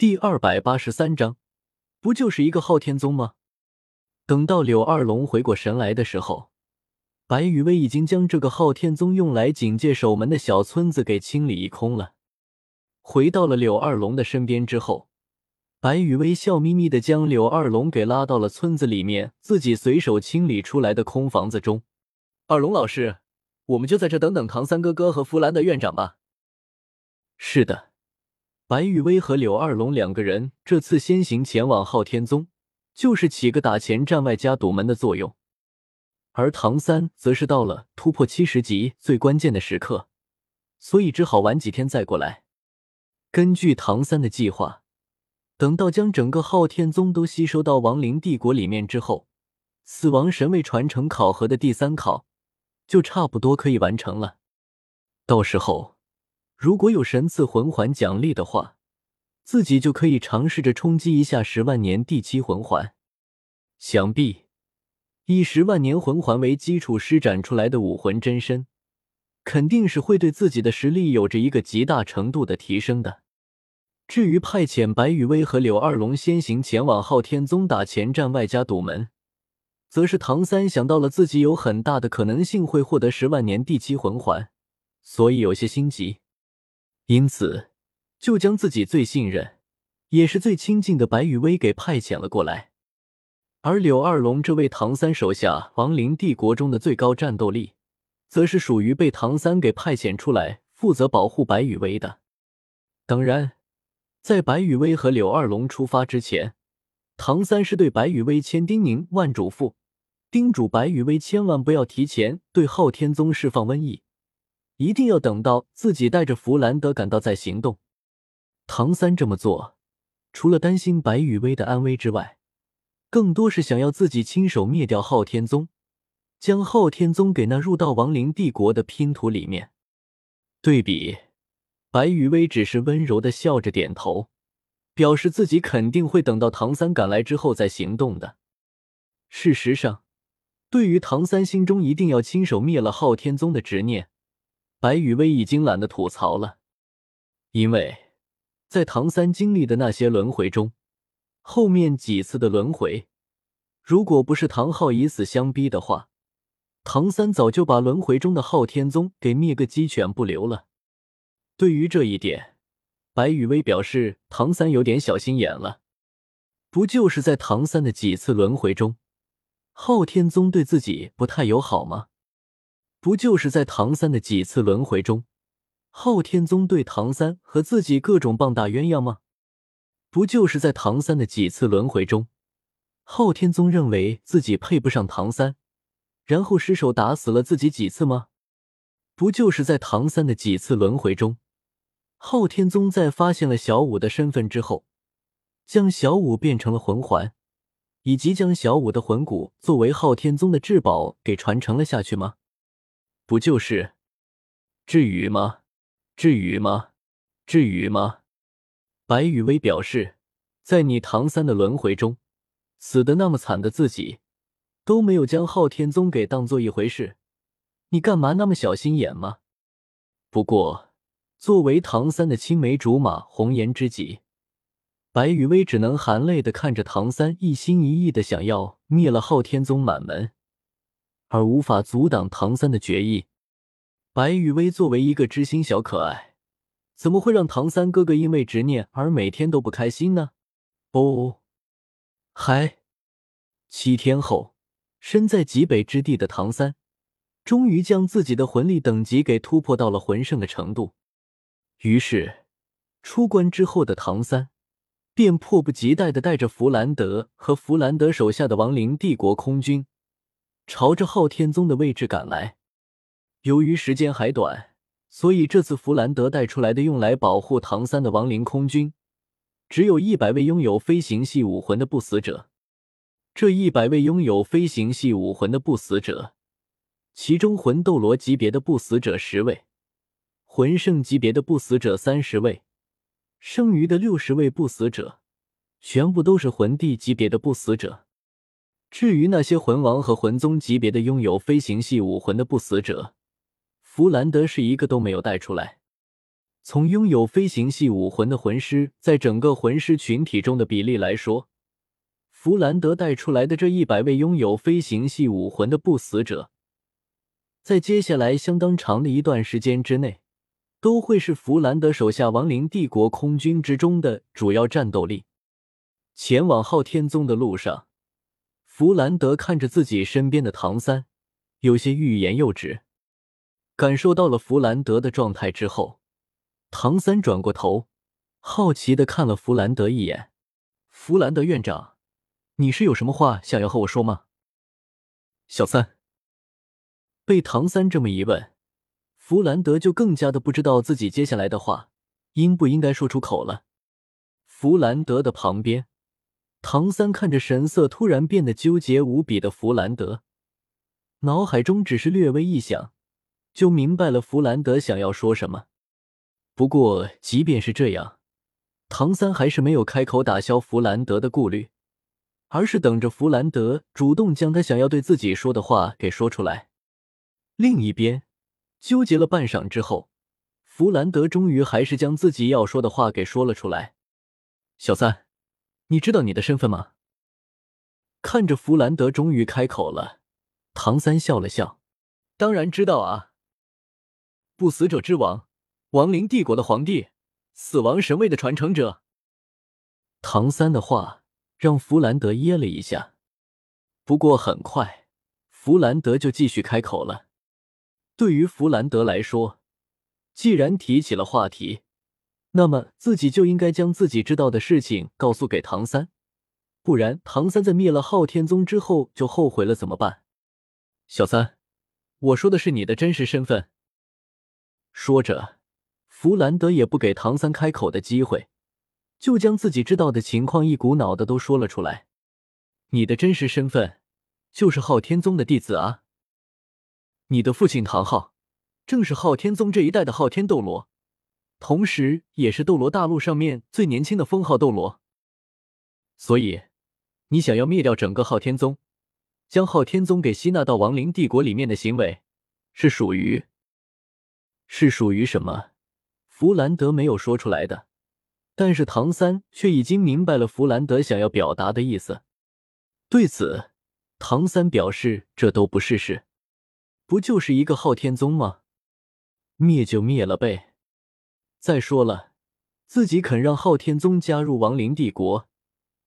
第二百八十三章，不就是一个昊天宗吗？等到柳二龙回过神来的时候，白羽薇已经将这个昊天宗用来警戒守门的小村子给清理一空了。回到了柳二龙的身边之后，白羽薇笑眯眯的将柳二龙给拉到了村子里面自己随手清理出来的空房子中。二龙老师，我们就在这等等唐三哥哥和弗兰德院长吧。是的。白玉薇和柳二龙两个人这次先行前往昊天宗，就是起个打前站外加堵门的作用。而唐三则是到了突破七十级最关键的时刻，所以只好晚几天再过来。根据唐三的计划，等到将整个昊天宗都吸收到亡灵帝国里面之后，死亡神位传承考核的第三考就差不多可以完成了。到时候。如果有神赐魂环奖励的话，自己就可以尝试着冲击一下十万年第七魂环。想必以十万年魂环为基础施展出来的武魂真身，肯定是会对自己的实力有着一个极大程度的提升的。至于派遣白羽薇和柳二龙先行前往昊天宗打前站外加堵门，则是唐三想到了自己有很大的可能性会获得十万年第七魂环，所以有些心急。因此，就将自己最信任，也是最亲近的白羽薇给派遣了过来。而柳二龙这位唐三手下亡灵帝国中的最高战斗力，则是属于被唐三给派遣出来负责保护白羽薇的。当然，在白羽薇和柳二龙出发之前，唐三是对白羽薇千叮咛万嘱咐，叮嘱白羽薇千万不要提前对昊天宗释放瘟疫。一定要等到自己带着弗兰德赶到再行动。唐三这么做，除了担心白羽薇的安危之外，更多是想要自己亲手灭掉昊天宗，将昊天宗给纳入到亡灵帝国的拼图里面。对比，白羽薇只是温柔的笑着点头，表示自己肯定会等到唐三赶来之后再行动的。事实上，对于唐三心中一定要亲手灭了昊天宗的执念。白羽薇已经懒得吐槽了，因为在唐三经历的那些轮回中，后面几次的轮回，如果不是唐昊以死相逼的话，唐三早就把轮回中的昊天宗给灭个鸡犬不留了。对于这一点，白羽薇表示唐三有点小心眼了。不就是在唐三的几次轮回中，昊天宗对自己不太友好吗？不就是在唐三的几次轮回中，昊天宗对唐三和自己各种棒打鸳鸯吗？不就是在唐三的几次轮回中，昊天宗认为自己配不上唐三，然后失手打死了自己几次吗？不就是在唐三的几次轮回中，昊天宗在发现了小五的身份之后，将小五变成了魂环，以及将小五的魂骨作为昊天宗的至宝给传承了下去吗？不就是？至于吗？至于吗？至于吗？白羽薇表示，在你唐三的轮回中，死的那么惨的自己，都没有将昊天宗给当做一回事，你干嘛那么小心眼吗？不过，作为唐三的青梅竹马、红颜知己，白羽薇只能含泪的看着唐三一心一意的想要灭了昊天宗满门。而无法阻挡唐三的决意。白雨薇作为一个知心小可爱，怎么会让唐三哥哥因为执念而每天都不开心呢？哦，嗨！七天后，身在极北之地的唐三，终于将自己的魂力等级给突破到了魂圣的程度。于是，出关之后的唐三，便迫不及待的带着弗兰德和弗兰德手下的亡灵帝国空军。朝着昊天宗的位置赶来。由于时间还短，所以这次弗兰德带出来的用来保护唐三的亡灵空军，只有一百位拥有飞行系武魂的不死者。这一百位拥有飞行系武魂的不死者，其中魂斗罗级别的不死者十位，魂圣级别的不死者三十位，剩余的六十位不死者，全部都是魂帝级别的不死者。至于那些魂王和魂宗级别的拥有飞行系武魂的不死者，弗兰德是一个都没有带出来。从拥有飞行系武魂的魂师在整个魂师群体中的比例来说，弗兰德带出来的这一百位拥有飞行系武魂的不死者，在接下来相当长的一段时间之内，都会是弗兰德手下亡灵帝国空军之中的主要战斗力。前往昊天宗的路上，弗兰德看着自己身边的唐三，有些欲言又止。感受到了弗兰德的状态之后，唐三转过头，好奇的看了弗兰德一眼：“弗兰德院长，你是有什么话想要和我说吗？”小三被唐三这么一问，弗兰德就更加的不知道自己接下来的话应不应该说出口了。弗兰德的旁边。唐三看着神色突然变得纠结无比的弗兰德，脑海中只是略微一想，就明白了弗兰德想要说什么。不过，即便是这样，唐三还是没有开口打消弗兰德的顾虑，而是等着弗兰德主动将他想要对自己说的话给说出来。另一边，纠结了半晌之后，弗兰德终于还是将自己要说的话给说了出来：“小三。”你知道你的身份吗？看着弗兰德终于开口了，唐三笑了笑：“当然知道啊，不死者之王，亡灵帝国的皇帝，死亡神位的传承者。”唐三的话让弗兰德噎了一下，不过很快，弗兰德就继续开口了。对于弗兰德来说，既然提起了话题。那么自己就应该将自己知道的事情告诉给唐三，不然唐三在灭了昊天宗之后就后悔了怎么办？小三，我说的是你的真实身份。说着，弗兰德也不给唐三开口的机会，就将自己知道的情况一股脑的都说了出来。你的真实身份就是昊天宗的弟子啊！你的父亲唐昊，正是昊天宗这一代的昊天斗罗。同时，也是斗罗大陆上面最年轻的封号斗罗。所以，你想要灭掉整个昊天宗，将昊天宗给吸纳到亡灵帝国里面的行为，是属于，是属于什么？弗兰德没有说出来的，但是唐三却已经明白了弗兰德想要表达的意思。对此，唐三表示这都不是事，不就是一个昊天宗吗？灭就灭了呗。再说了，自己肯让昊天宗加入亡灵帝国，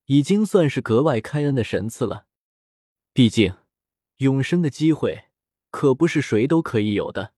已经算是格外开恩的神赐了。毕竟，永生的机会可不是谁都可以有的。